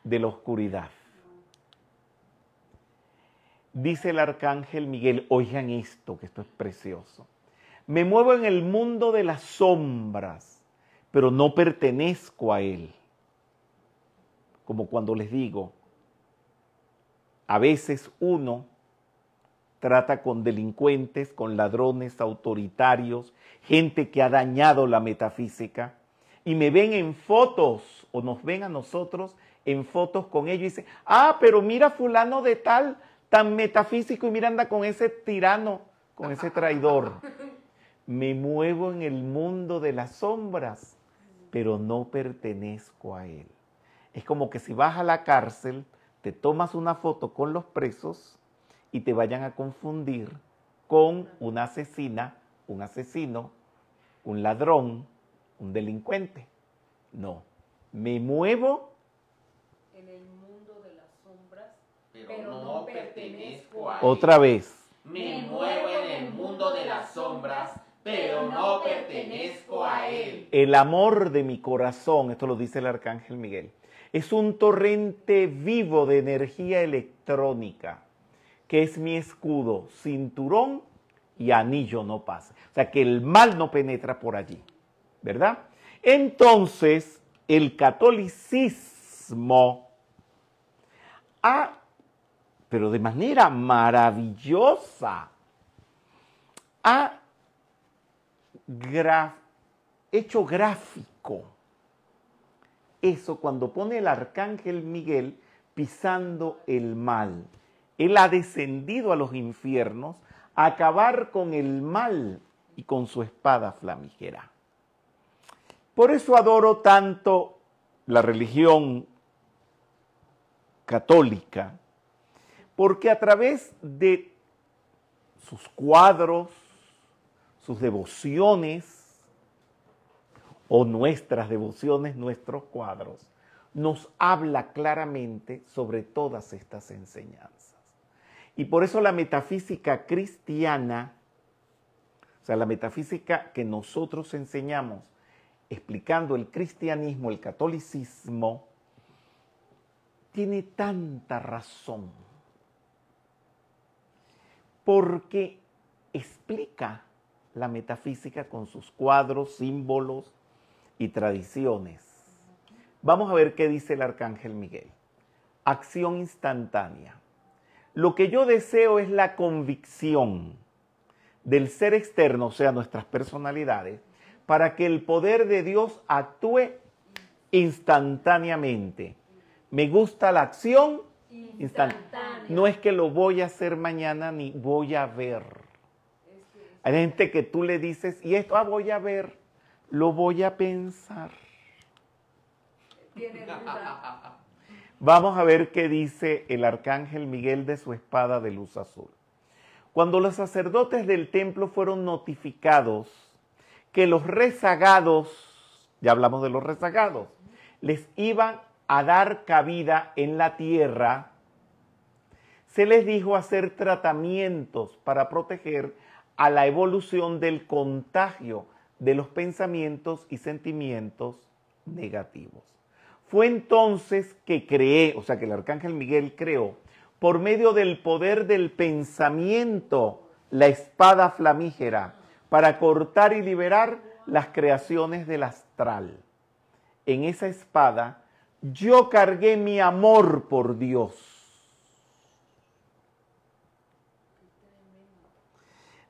[SPEAKER 1] de la oscuridad. Dice el arcángel Miguel, oigan esto, que esto es precioso. Me muevo en el mundo de las sombras, pero no pertenezco a él. Como cuando les digo, a veces uno trata con delincuentes, con ladrones, autoritarios, gente que ha dañado la metafísica, y me ven en fotos o nos ven a nosotros en fotos con ellos y dicen, ah, pero mira fulano de tal, tan metafísico y mira anda con ese tirano, con ese traidor [LAUGHS] me muevo en el mundo de las sombras, pero no pertenezco a él. Es como que si vas a la cárcel, te tomas una foto con los presos y te vayan a confundir con una asesina, un asesino, un ladrón, un delincuente. No, me muevo
[SPEAKER 2] en el mundo de las sombras,
[SPEAKER 4] pero,
[SPEAKER 2] pero
[SPEAKER 4] no,
[SPEAKER 2] no
[SPEAKER 4] pertenezco a él.
[SPEAKER 1] Otra vez.
[SPEAKER 4] Me muevo en el mundo de las sombras, pero no pertenezco a él.
[SPEAKER 1] El amor de mi corazón, esto lo dice el arcángel Miguel, es un torrente vivo de energía electrónica, que es mi escudo, cinturón y anillo no pasa. O sea, que el mal no penetra por allí, ¿verdad? Entonces, el catolicismo ha, pero de manera maravillosa, ha hecho gráfico eso cuando pone el arcángel Miguel pisando el mal. Él ha descendido a los infiernos a acabar con el mal y con su espada flamígera. Por eso adoro tanto la religión católica, porque a través de sus cuadros, sus devociones, o nuestras devociones, nuestros cuadros, nos habla claramente sobre todas estas enseñanzas. Y por eso la metafísica cristiana, o sea, la metafísica que nosotros enseñamos explicando el cristianismo, el catolicismo, tiene tanta razón. Porque explica la metafísica con sus cuadros, símbolos y tradiciones. Vamos a ver qué dice el arcángel Miguel. Acción instantánea. Lo que yo deseo es la convicción del ser externo, o sea, nuestras personalidades, para que el poder de Dios actúe instantáneamente. Me gusta la acción instantánea. No es que lo voy a hacer mañana ni voy a ver. Hay gente que tú le dices, y esto, ah, voy a ver, lo voy a pensar.
[SPEAKER 2] Tiene duda.
[SPEAKER 1] Vamos a ver qué dice el arcángel Miguel de su espada de luz azul. Cuando los sacerdotes del templo fueron notificados que los rezagados, ya hablamos de los rezagados, les iban a dar cabida en la tierra, se les dijo hacer tratamientos para proteger a la evolución del contagio de los pensamientos y sentimientos negativos. Fue entonces que creé, o sea que el arcángel Miguel creó, por medio del poder del pensamiento, la espada flamígera, para cortar y liberar las creaciones del astral. En esa espada yo cargué mi amor por Dios.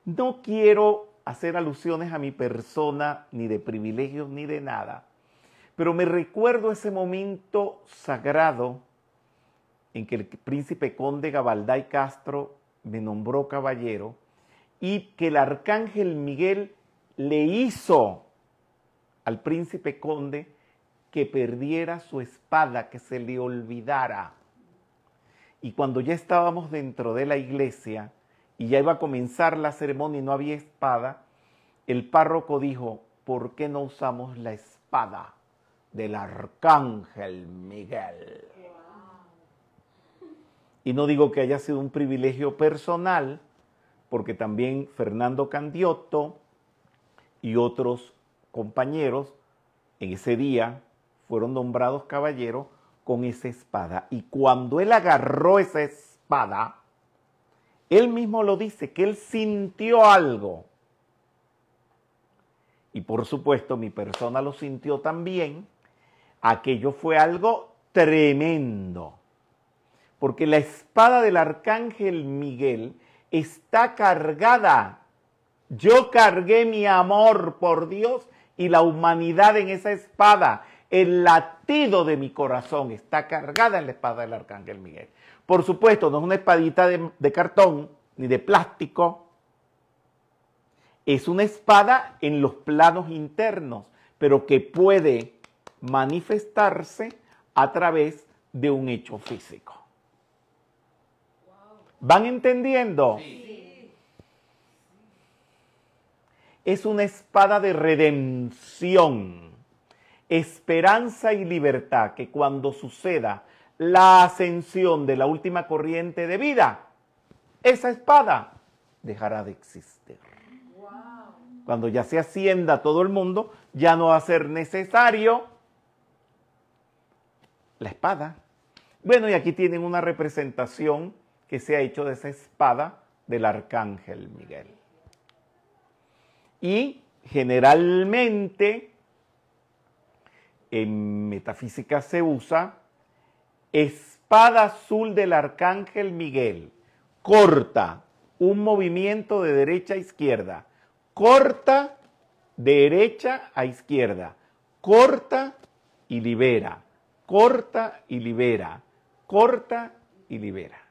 [SPEAKER 1] No quiero hacer alusiones a mi persona, ni de privilegios, ni de nada, pero me recuerdo ese momento sagrado en que el príncipe conde Gabaldá Castro me nombró caballero y que el arcángel Miguel le hizo al príncipe conde que perdiera su espada, que se le olvidara. Y cuando ya estábamos dentro de la iglesia y ya iba a comenzar la ceremonia y no había espada, el párroco dijo, ¿por qué no usamos la espada del arcángel Miguel? Y no digo que haya sido un privilegio personal, porque también Fernando Candiotto y otros compañeros en ese día fueron nombrados caballeros con esa espada. Y cuando él agarró esa espada, él mismo lo dice, que él sintió algo. Y por supuesto mi persona lo sintió también. Aquello fue algo tremendo. Porque la espada del arcángel Miguel está cargada. Yo cargué mi amor por Dios y la humanidad en esa espada. El latido de mi corazón está cargada en la espada del arcángel Miguel. Por supuesto, no es una espadita de, de cartón ni de plástico. Es una espada en los planos internos, pero que puede manifestarse a través de un hecho físico. ¿Van entendiendo?
[SPEAKER 4] Sí.
[SPEAKER 1] Es una espada de redención, esperanza y libertad que cuando suceda la ascensión de la última corriente de vida, esa espada dejará de existir. Cuando ya se ascienda todo el mundo, ya no va a ser necesario la espada. Bueno, y aquí tienen una representación que se ha hecho de esa espada del arcángel Miguel. Y generalmente en metafísica se usa espada azul del arcángel Miguel, corta, un movimiento de derecha a izquierda, corta, derecha a izquierda, corta y libera, corta y libera, corta y libera.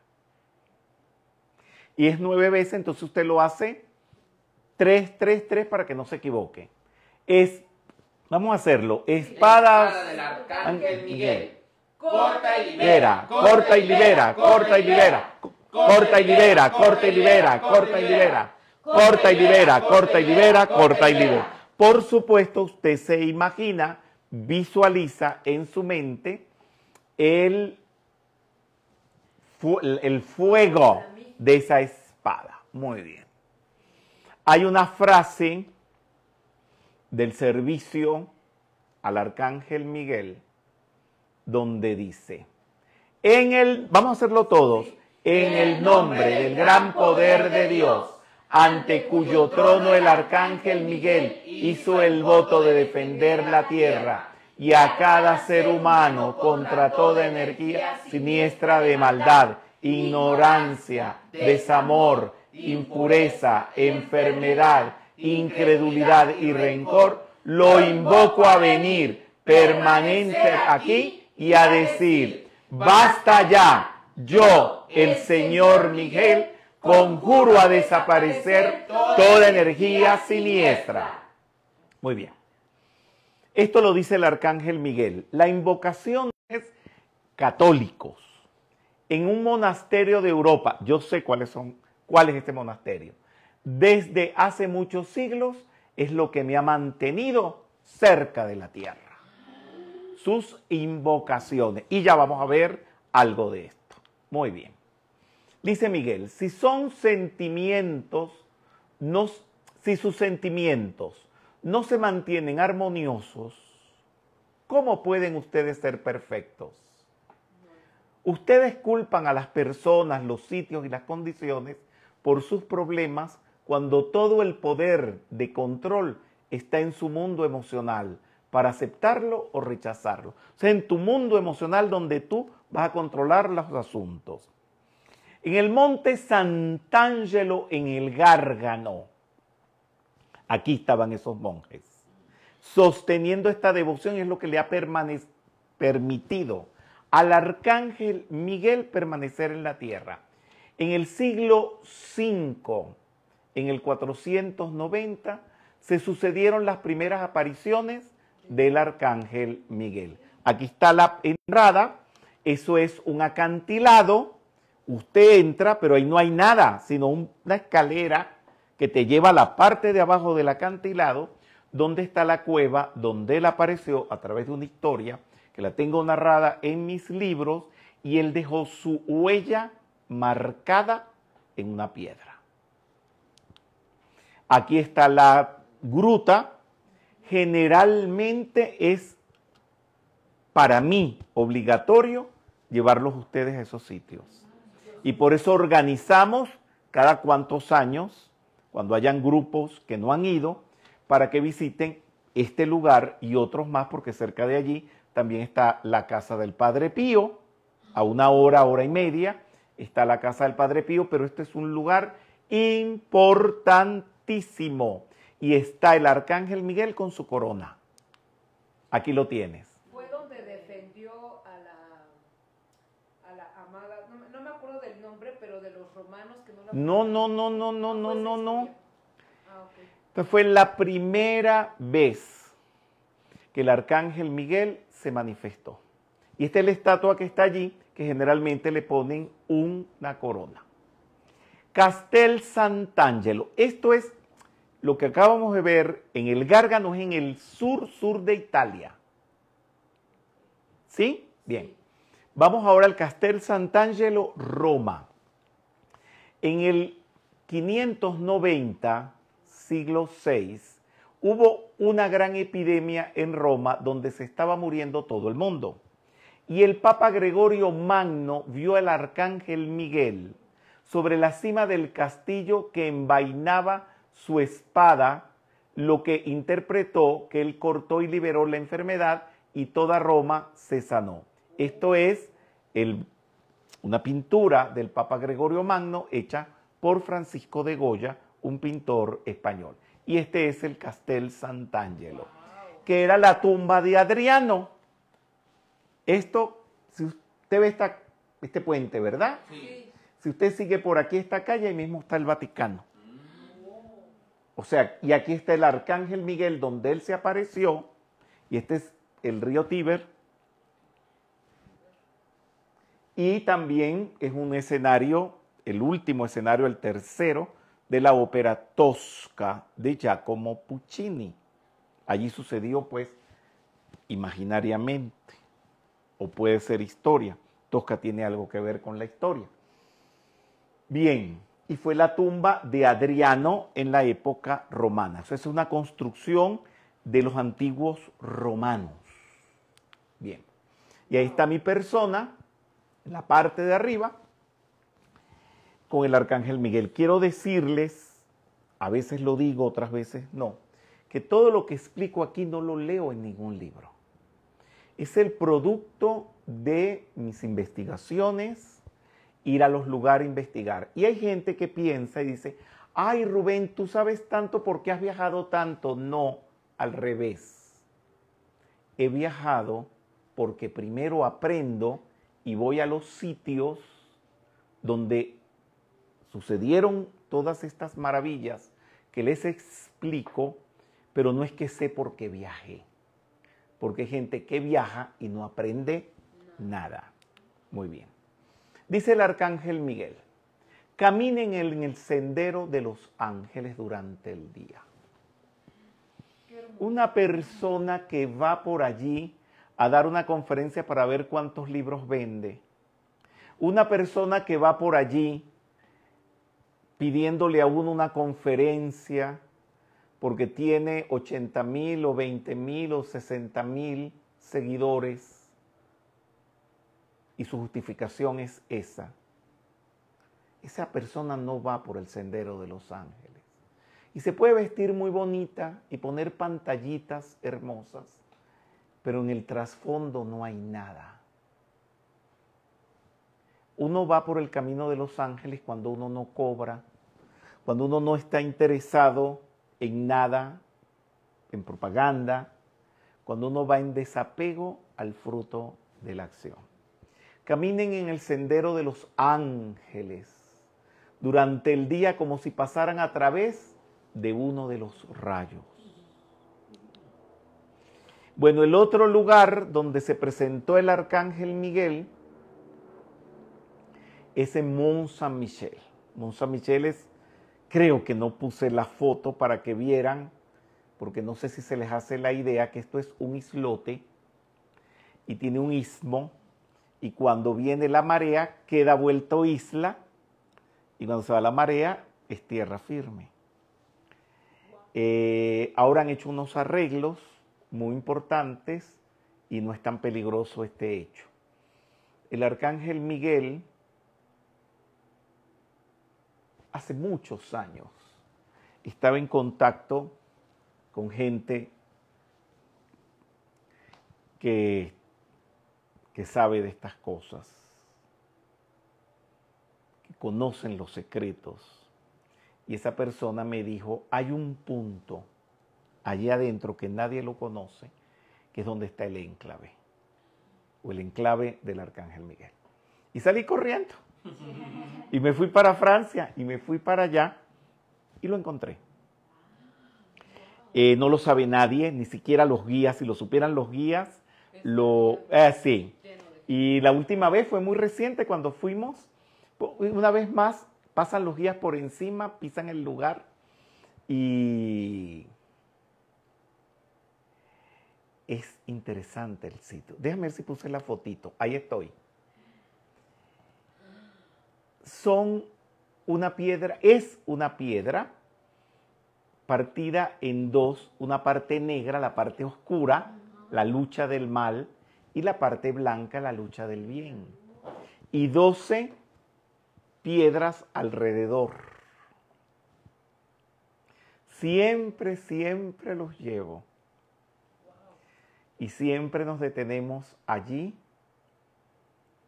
[SPEAKER 1] Y es nueve veces, entonces usted lo hace tres, tres, tres para que no se equivoque. Es, vamos a hacerlo, espada,
[SPEAKER 4] Espada del arcángel Miguel.
[SPEAKER 2] Corta
[SPEAKER 4] y
[SPEAKER 1] libera, corta y libera, corta y libera, corta y libera, corta y libera, corta y libera, corta y libera, corta y libera, corta y libera. Por supuesto, usted se imagina, visualiza en su mente el, fu- el fuego de esa espada. Muy bien. Hay una frase del servicio al arcángel Miguel donde dice, en el, vamos a hacerlo todos, en el nombre del gran poder de Dios, ante cuyo trono el arcángel Miguel hizo el voto de defender la tierra y a cada ser humano contra toda energía siniestra de maldad, ignorancia, desamor, impureza, enfermedad, incredulidad y rencor, lo invoco a venir permanente aquí y a decir, basta ya, yo, el Señor Miguel, conjuro a desaparecer toda energía siniestra. Muy bien. Esto lo dice el arcángel Miguel. La invocación es católicos. En un monasterio de Europa, yo sé cuáles son, cuál es este monasterio. Desde hace muchos siglos es lo que me ha mantenido cerca de la tierra. Sus invocaciones. Y ya vamos a ver algo de esto. Muy bien. Dice Miguel, si son sentimientos, si sus sentimientos no se mantienen armoniosos, ¿cómo pueden ustedes ser perfectos? Ustedes culpan a las personas, los sitios y las condiciones por sus problemas cuando todo el poder de control está en su mundo emocional para aceptarlo o rechazarlo. O sea, en tu mundo emocional donde tú vas a controlar los asuntos. En el monte Sant'Angelo, en el Gárgano, aquí estaban esos monjes, sosteniendo esta devoción y es lo que le ha permitido al arcángel Miguel permanecer en la tierra. En el siglo V, en el 490, se sucedieron las primeras apariciones del arcángel Miguel. Aquí está la entrada, eso es un acantilado, usted entra, pero ahí no hay nada, sino un- una escalera que te lleva a la parte de abajo del acantilado, donde está la cueva, donde él apareció a través de una historia que la tengo narrada en mis libros, y él dejó su huella marcada en una piedra. Aquí está la gruta, generalmente es para mí obligatorio llevarlos ustedes a esos sitios. Y por eso organizamos cada cuantos años, cuando hayan grupos que no han ido, para que visiten este lugar y otros más, porque cerca de allí también está la casa del Padre Pío, a una hora, hora y media, está la casa del Padre Pío, pero este es un lugar importantísimo. Y está el Arcángel Miguel con su corona. Aquí lo tienes.
[SPEAKER 2] Fue donde defendió a la, a la amada, no, me- no me acuerdo del nombre, pero de los romanos que no la
[SPEAKER 1] No, no, no, no, no, no, no, no.
[SPEAKER 2] Ah.
[SPEAKER 1] Esta fue la primera vez que el arcángel Miguel se manifestó. Y esta es la estatua que está allí, que generalmente le ponen una corona. Castel Sant'Angelo. Esto es lo que acabamos de ver en el Gárgano, en el sur, sur de Italia. ¿Sí? Bien. Vamos ahora al Castel Sant'Angelo, Roma. En el 590, siglo VI, hubo una gran epidemia en Roma donde se estaba muriendo todo el mundo. Y el Papa Gregorio Magno vio al arcángel Miguel sobre la cima del castillo que envainaba su espada, lo que interpretó que él cortó y liberó la enfermedad y toda Roma se sanó. Esto es una pintura del Papa Gregorio Magno hecha por Francisco de Goya, un pintor español. Y este es el Castel Sant'Angelo, que era la tumba de Adriano. Esto, si usted ve este puente, ¿verdad?
[SPEAKER 4] Sí.
[SPEAKER 1] Si usted sigue por aquí esta calle, ahí mismo está el Vaticano. O sea, y aquí está el Arcángel Miguel donde él se apareció, y este es el río Tíber, y también es un escenario, el último escenario, el tercero, de la ópera Tosca de Giacomo Puccini. Allí sucedió pues imaginariamente, o puede ser historia. Tosca tiene algo que ver con la historia. Bien, y fue la tumba de Adriano en la época romana. Eso es una construcción de los antiguos romanos. Bien, y ahí está mi persona, en la parte de arriba, con el arcángel Miguel. Quiero decirles, a veces lo digo, otras veces no, que todo lo que explico aquí no lo leo en ningún libro. Es el producto de mis investigaciones, ir a los lugares a investigar. Y hay gente que piensa y dice, ay Rubén, tú sabes tanto porque has viajado tanto. No, al revés. He viajado porque primero aprendo y voy a los sitios donde sucedieron todas estas maravillas que les explico, pero no es que sé por qué viajé, porque hay gente que viaja y no aprende nada. Muy bien. Dice el arcángel Miguel, caminen en el sendero de los ángeles durante el día. Una persona que va por allí a dar una conferencia para ver cuántos libros vende. Una persona que va por allí pidiéndole a uno una conferencia porque tiene 80 mil o 20 mil o 60 mil seguidores y su justificación es esa. Esa persona no va por el sendero de los ángeles. Y se puede vestir muy bonita y poner pantallitas hermosas, pero en el trasfondo no hay nada. Uno va por el camino de los ángeles cuando uno no cobra, cuando uno no está interesado en nada, en propaganda, cuando uno va en desapego al fruto de la acción. Caminen en el sendero de los ángeles durante el día como si pasaran a través de uno de los rayos. Bueno, el otro lugar donde se presentó el arcángel Miguel es en Mont Saint-Michel. Mont Saint-Michel es, creo que no puse la foto para que vieran, porque no sé si se les hace la idea que esto es un islote y tiene un istmo y cuando viene la marea queda vuelto isla y cuando se va la marea es tierra firme. Eh, ahora han hecho unos arreglos muy importantes y no es tan peligroso este hecho. El arcángel Miguel hace muchos años estaba en contacto con gente que, que sabe de estas cosas, que conocen los secretos. Y esa persona me dijo, hay un punto allí adentro que nadie lo conoce, que es donde está el enclave, o el enclave del Arcángel Miguel. Y salí corriendo. [LAUGHS] Y me fui para Francia y me fui para allá y lo encontré. Eh, no lo sabe nadie, ni siquiera los guías. Si lo supieran los guías, lo... Eh, sí. Y la última vez fue muy reciente cuando fuimos. Una vez más, pasan los guías por encima, pisan el lugar y es interesante el sitio. Déjame ver si puse la fotito. Ahí estoy. Son una piedra, es una piedra partida en dos, una parte negra, la parte oscura, la lucha del mal, y la parte blanca, la lucha del bien. Y doce piedras alrededor. Siempre, siempre los llevo. Y siempre nos detenemos allí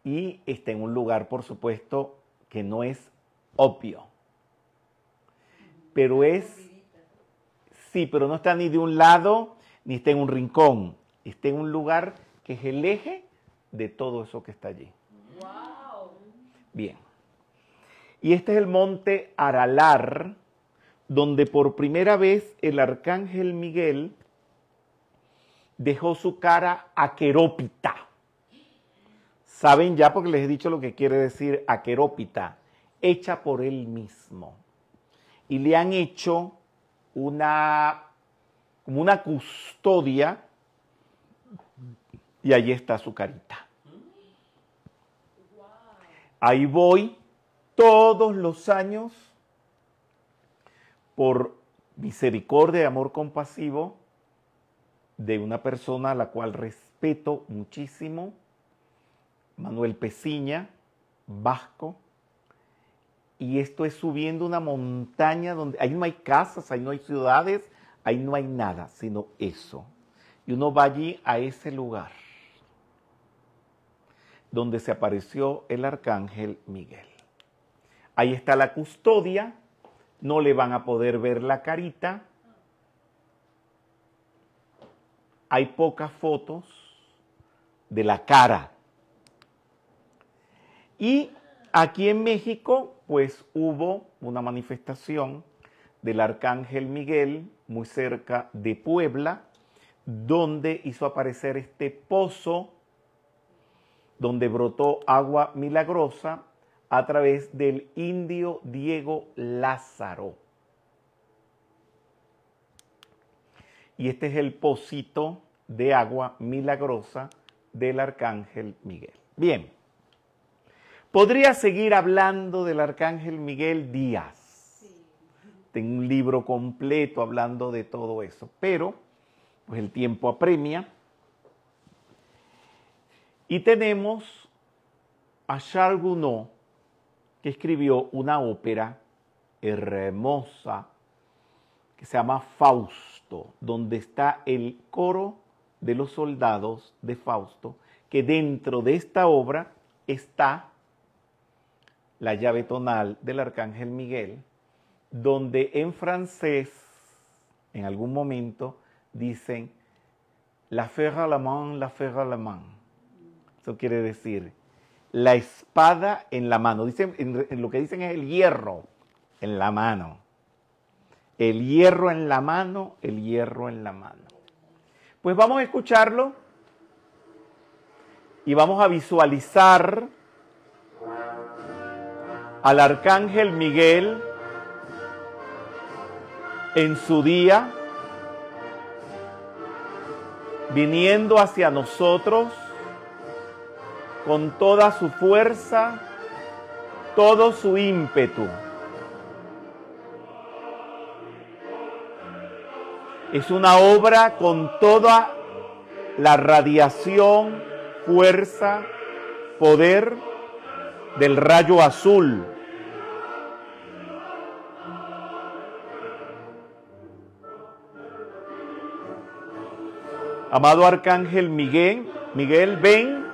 [SPEAKER 1] y está en un lugar, por supuesto, que no es obvio. Pero es, sí, pero no está ni de un lado, ni está en un rincón. Está en un lugar que es el eje de todo eso que está allí. Bien. Y este es el monte Aralar, donde por primera vez el arcángel Miguel dejó su cara aquerópita. Saben ya porque les he dicho lo que quiere decir aquerópita, hecha por él mismo. Y le han hecho una, como una custodia, y ahí está su carita. Ahí voy todos los años por misericordia y amor compasivo de una persona a la cual respeto muchísimo, Manuel Peciña, vasco, y esto es subiendo una montaña donde ahí no hay casas, ahí no hay ciudades, ahí no hay nada, sino eso. Y uno va allí a ese lugar donde se apareció el arcángel Miguel. Ahí está la custodia, no le van a poder ver la carita, hay pocas fotos de la cara. Y aquí en México, pues hubo una manifestación del Arcángel Miguel muy cerca de Puebla, donde hizo aparecer este pozo donde brotó agua milagrosa a través del indio Diego Lázaro. Y este es el pocito de agua milagrosa del arcángel Miguel. Bien, podría seguir hablando del arcángel Miguel días. Tengo un libro completo hablando de todo eso, pero pues el tiempo apremia. Y tenemos a Charles Gounod, que escribió una ópera hermosa que se llama Fausto donde está el coro de los soldados de Fausto, que dentro de esta obra está la llave tonal del arcángel Miguel, donde en francés, en algún momento, dicen la ferra la main, la ferra la main. Eso quiere decir la espada en la mano. Dicen, en lo que dicen es el hierro en la mano. El hierro en la mano, el hierro en la mano. Pues vamos a escucharlo y vamos a visualizar al arcángel Miguel en su día, viniendo hacia nosotros con toda su fuerza, todo su ímpetu. Es una obra con toda la radiación, fuerza, poder del rayo azul. Amado Arcángel Miguel, Miguel, ven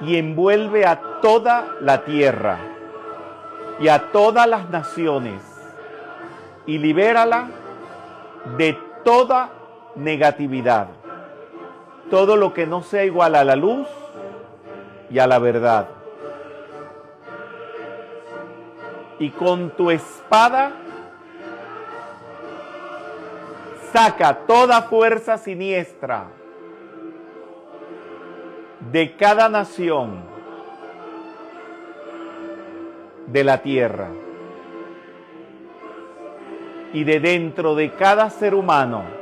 [SPEAKER 1] y envuelve a toda la tierra y a todas las naciones y libérala de toda negatividad, todo lo que no sea igual a la luz y a la verdad. Y con tu espada saca toda fuerza siniestra de cada nación de la tierra y de dentro de cada ser humano